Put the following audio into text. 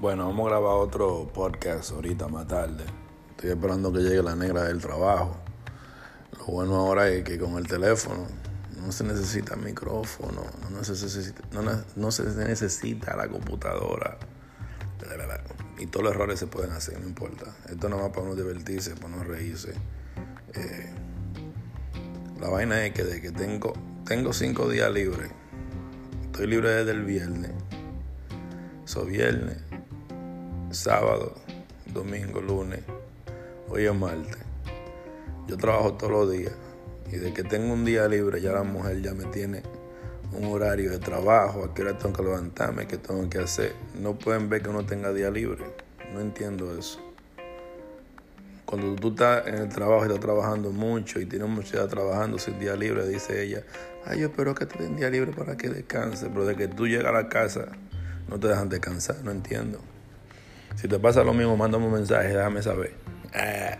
Bueno, vamos a grabar otro podcast ahorita más tarde. Estoy esperando que llegue la negra del trabajo. Lo bueno ahora es que con el teléfono no se necesita micrófono, no se necesita, no, se necesita la computadora. Y todos los errores se pueden hacer, no importa. Esto no va para uno divertirse, para uno reírse. Eh, la vaina es que de que tengo, tengo cinco días libres. Estoy libre desde el viernes. Soy viernes sábado, domingo, lunes, hoy es martes. Yo trabajo todos los días y de que tengo un día libre ya la mujer ya me tiene un horario de trabajo, a qué hora tengo que levantarme, qué tengo que hacer. No pueden ver que uno tenga día libre. No entiendo eso. Cuando tú estás en el trabajo y estás trabajando mucho y tienes mucha trabajando sin día libre, dice ella, ay, yo espero que te den día libre para que descanse, pero de que tú llegas a la casa no te dejan descansar, no entiendo. Si te pasa lo mismo, mándame un mensaje, déjame saber. Ah.